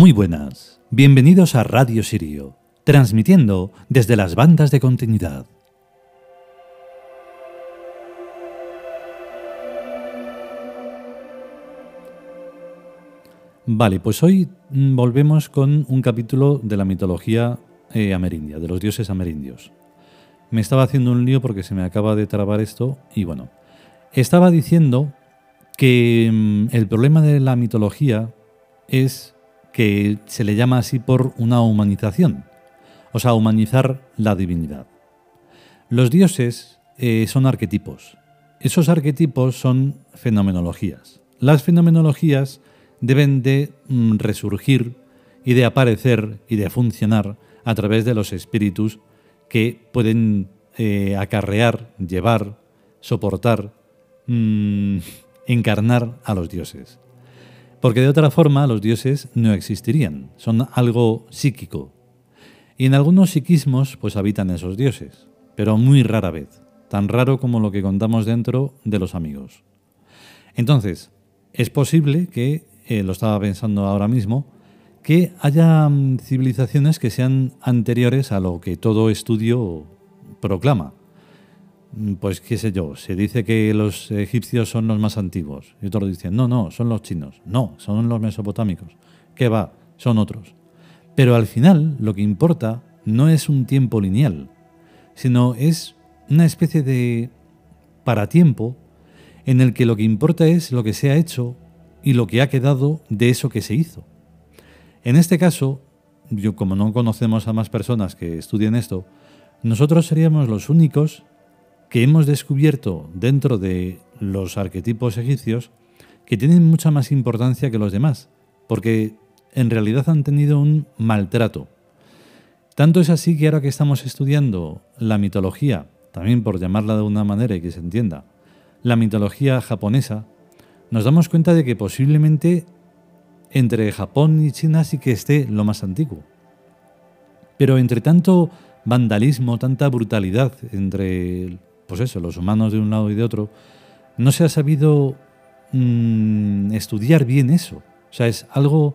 Muy buenas, bienvenidos a Radio Sirio, transmitiendo desde las bandas de continuidad. Vale, pues hoy mm, volvemos con un capítulo de la mitología eh, amerindia, de los dioses amerindios. Me estaba haciendo un lío porque se me acaba de trabar esto y bueno, estaba diciendo que mm, el problema de la mitología es que se le llama así por una humanización, o sea, humanizar la divinidad. Los dioses eh, son arquetipos. Esos arquetipos son fenomenologías. Las fenomenologías deben de mm, resurgir y de aparecer y de funcionar a través de los espíritus que pueden eh, acarrear, llevar, soportar, mm, encarnar a los dioses. Porque de otra forma los dioses no existirían, son algo psíquico. Y en algunos psiquismos pues habitan esos dioses, pero muy rara vez, tan raro como lo que contamos dentro de los amigos. Entonces, es posible que, eh, lo estaba pensando ahora mismo, que haya mm, civilizaciones que sean anteriores a lo que todo estudio proclama. Mm, pues qué sé yo, se dice que los egipcios son los más antiguos y otros dicen, no, no, son los chinos, no, son los mesopotámicos, ¿qué va? Son otros. Pero al final lo que importa no es un tiempo lineal, sino es una especie de paratiempo en el que lo que importa es lo que se ha hecho y lo que ha quedado de eso que se hizo. En este caso, yo como no conocemos a más personas que estudien esto, nosotros seríamos los únicos que hemos descubierto dentro de los arquetipos egipcios que tienen mucha más importancia que los demás, porque en realidad han tenido un maltrato. Tanto es así que ahora que estamos estudiando la mitología, también por llamarla de una manera y que se entienda, la mitología japonesa, nos damos cuenta de que posiblemente entre Japón y China sí que esté lo más antiguo. Pero entre tanto vandalismo, tanta brutalidad entre pues eso, los humanos de un lado y de otro, no se ha sabido mm, estudiar bien eso. O sea, es algo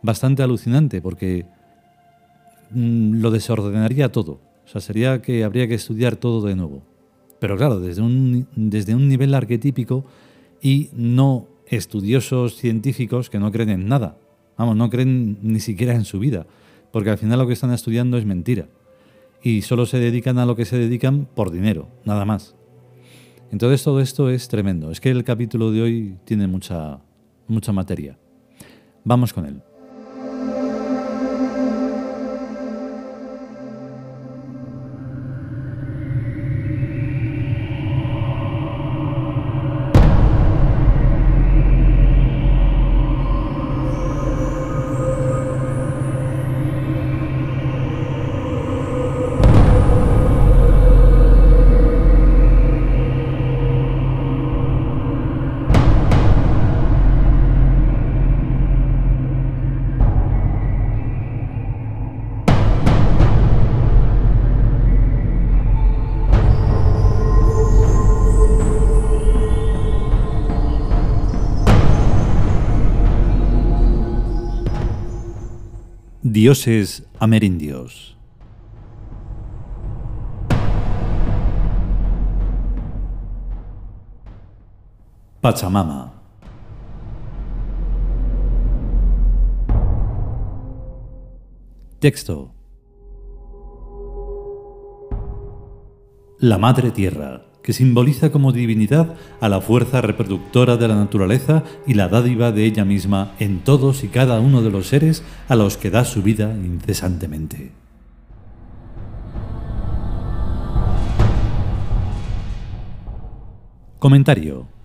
bastante alucinante porque mm, lo desordenaría todo. O sea, sería que habría que estudiar todo de nuevo. Pero claro, desde un, desde un nivel arquetípico y no estudiosos científicos que no creen en nada. Vamos, no creen ni siquiera en su vida. Porque al final lo que están estudiando es mentira y solo se dedican a lo que se dedican por dinero, nada más. Entonces todo esto es tremendo. Es que el capítulo de hoy tiene mucha, mucha materia. Vamos con él. Dioses amerindios. Pachamama. Texto. La Madre Tierra que simboliza como divinidad a la fuerza reproductora de la naturaleza y la dádiva de ella misma en todos y cada uno de los seres a los que da su vida incesantemente. Comentario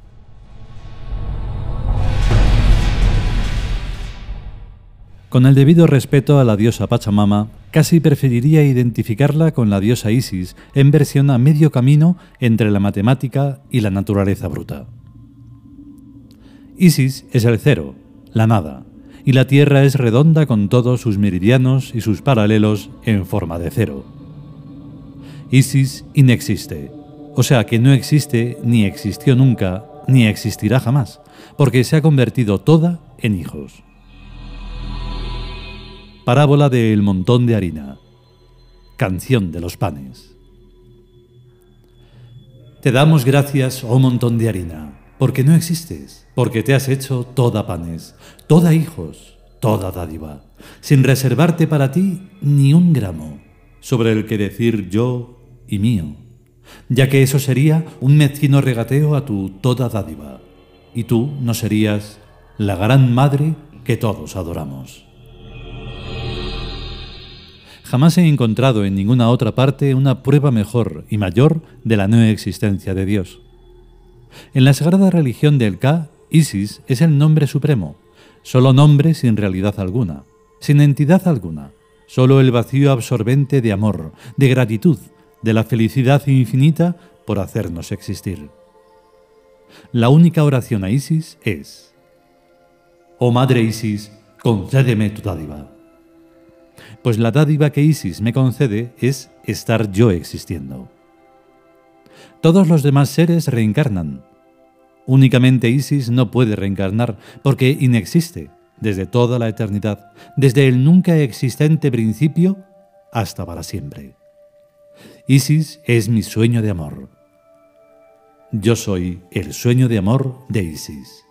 Con el debido respeto a la diosa Pachamama, casi preferiría identificarla con la diosa Isis en versión a medio camino entre la matemática y la naturaleza bruta. Isis es el cero, la nada, y la Tierra es redonda con todos sus meridianos y sus paralelos en forma de cero. Isis inexiste, o sea que no existe ni existió nunca, ni existirá jamás, porque se ha convertido toda en hijos. Parábola del montón de harina. Canción de los panes. Te damos gracias, oh montón de harina, porque no existes, porque te has hecho toda panes, toda hijos, toda dádiva, sin reservarte para ti ni un gramo, sobre el que decir yo y mío, ya que eso sería un mezquino regateo a tu toda dádiva, y tú no serías la gran madre que todos adoramos. Jamás he encontrado en ninguna otra parte una prueba mejor y mayor de la no existencia de Dios. En la sagrada religión del Ka, Isis es el nombre supremo, solo nombre sin realidad alguna, sin entidad alguna, solo el vacío absorbente de amor, de gratitud, de la felicidad infinita por hacernos existir. La única oración a Isis es, Oh Madre Isis, concédeme tu dádiva pues la dádiva que Isis me concede es estar yo existiendo. Todos los demás seres reencarnan. Únicamente Isis no puede reencarnar porque inexiste desde toda la eternidad, desde el nunca existente principio hasta para siempre. Isis es mi sueño de amor. Yo soy el sueño de amor de Isis.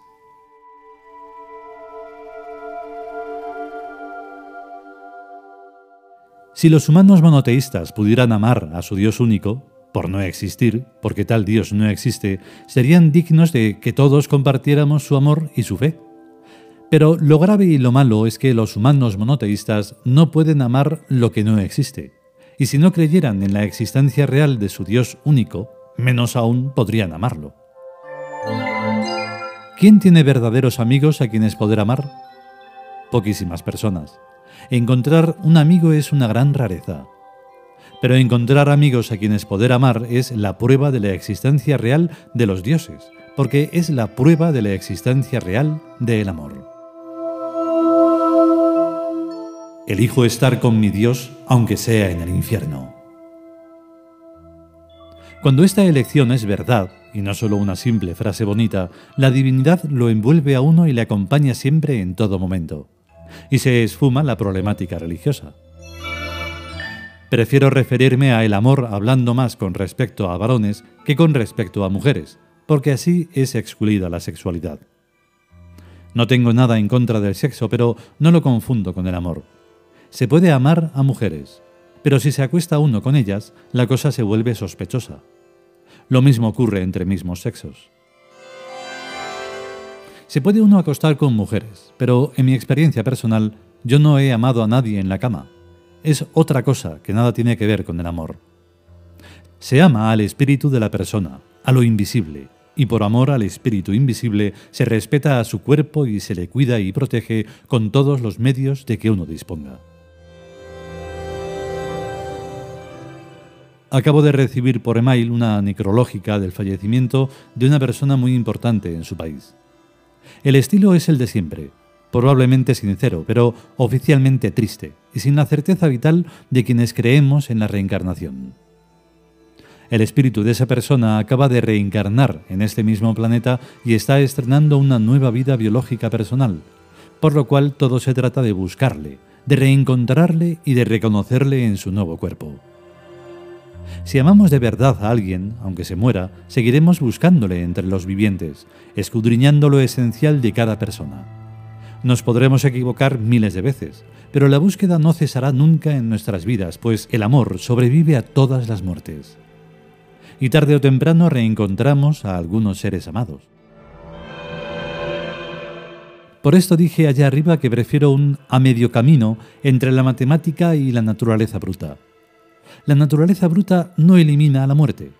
Si los humanos monoteístas pudieran amar a su Dios único, por no existir, porque tal Dios no existe, serían dignos de que todos compartiéramos su amor y su fe. Pero lo grave y lo malo es que los humanos monoteístas no pueden amar lo que no existe, y si no creyeran en la existencia real de su Dios único, menos aún podrían amarlo. ¿Quién tiene verdaderos amigos a quienes poder amar? Poquísimas personas. Encontrar un amigo es una gran rareza. Pero encontrar amigos a quienes poder amar es la prueba de la existencia real de los dioses, porque es la prueba de la existencia real del amor. Elijo estar con mi Dios aunque sea en el infierno. Cuando esta elección es verdad, y no solo una simple frase bonita, la divinidad lo envuelve a uno y le acompaña siempre en todo momento y se esfuma la problemática religiosa. Prefiero referirme a el amor hablando más con respecto a varones que con respecto a mujeres, porque así es excluida la sexualidad. No tengo nada en contra del sexo, pero no lo confundo con el amor. Se puede amar a mujeres, pero si se acuesta uno con ellas, la cosa se vuelve sospechosa. Lo mismo ocurre entre mismos sexos. Se puede uno acostar con mujeres, pero en mi experiencia personal yo no he amado a nadie en la cama. Es otra cosa que nada tiene que ver con el amor. Se ama al espíritu de la persona, a lo invisible, y por amor al espíritu invisible se respeta a su cuerpo y se le cuida y protege con todos los medios de que uno disponga. Acabo de recibir por email una necrológica del fallecimiento de una persona muy importante en su país. El estilo es el de siempre, probablemente sincero, pero oficialmente triste, y sin la certeza vital de quienes creemos en la reencarnación. El espíritu de esa persona acaba de reencarnar en este mismo planeta y está estrenando una nueva vida biológica personal, por lo cual todo se trata de buscarle, de reencontrarle y de reconocerle en su nuevo cuerpo. Si amamos de verdad a alguien, aunque se muera, seguiremos buscándole entre los vivientes, escudriñando lo esencial de cada persona. Nos podremos equivocar miles de veces, pero la búsqueda no cesará nunca en nuestras vidas, pues el amor sobrevive a todas las muertes. Y tarde o temprano reencontramos a algunos seres amados. Por esto dije allá arriba que prefiero un a medio camino entre la matemática y la naturaleza bruta la naturaleza bruta no elimina a la muerte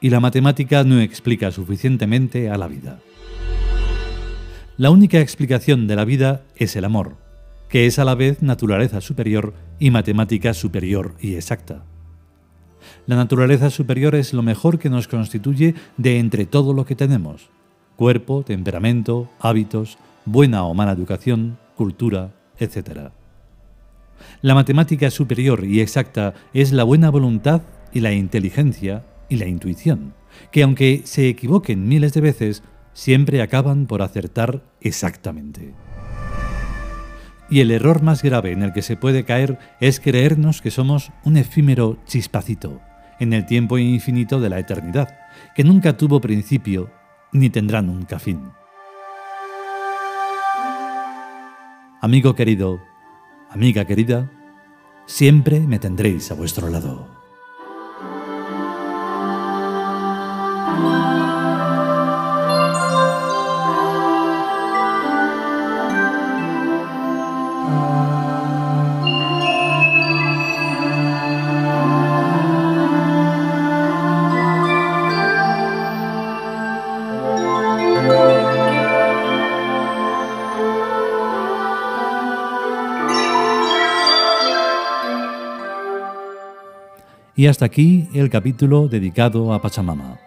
y la matemática no explica suficientemente a la vida. La única explicación de la vida es el amor, que es a la vez naturaleza superior y matemática superior y exacta. La naturaleza superior es lo mejor que nos constituye de entre todo lo que tenemos, cuerpo, temperamento, hábitos, buena o mala educación, cultura, etc. La matemática superior y exacta es la buena voluntad y la inteligencia y la intuición, que aunque se equivoquen miles de veces, siempre acaban por acertar exactamente. Y el error más grave en el que se puede caer es creernos que somos un efímero chispacito en el tiempo infinito de la eternidad, que nunca tuvo principio ni tendrá nunca fin. Amigo querido, amiga querida, siempre me tendréis a vuestro lado. Y hasta aquí el capítulo dedicado a Pachamama.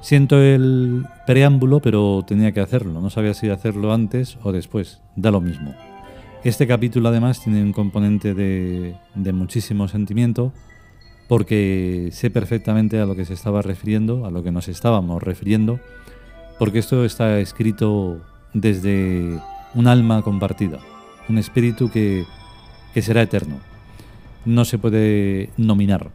Siento el preámbulo, pero tenía que hacerlo. No sabía si hacerlo antes o después. Da lo mismo. Este capítulo además tiene un componente de, muchísimo sentimiento porque sé perfectamente a lo que se estaba refiriendo, a lo que nos estábamos refiriendo, porque esto está escrito desde un alma compartida un espíritu que, será eterno. No se puede nominar.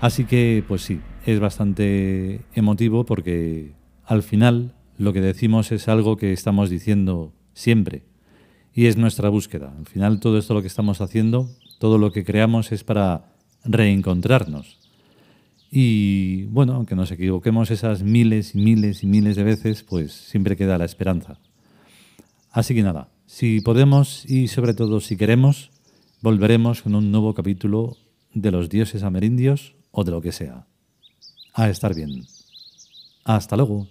Así que, pues sí, es bastante emotivo porque al final lo que decimos es algo que estamos diciendo siempre y es nuestra búsqueda. Al final todo esto lo que estamos haciendo, todo lo que creamos es para reencontrarnos. Y bueno, aunque nos equivoquemos esas miles y miles y miles de veces, pues siempre queda la esperanza. Así que nada, si podemos y sobre todo si queremos, volveremos con un nuevo capítulo de los dioses amerindios o de lo que sea. A estar bien. Hasta luego.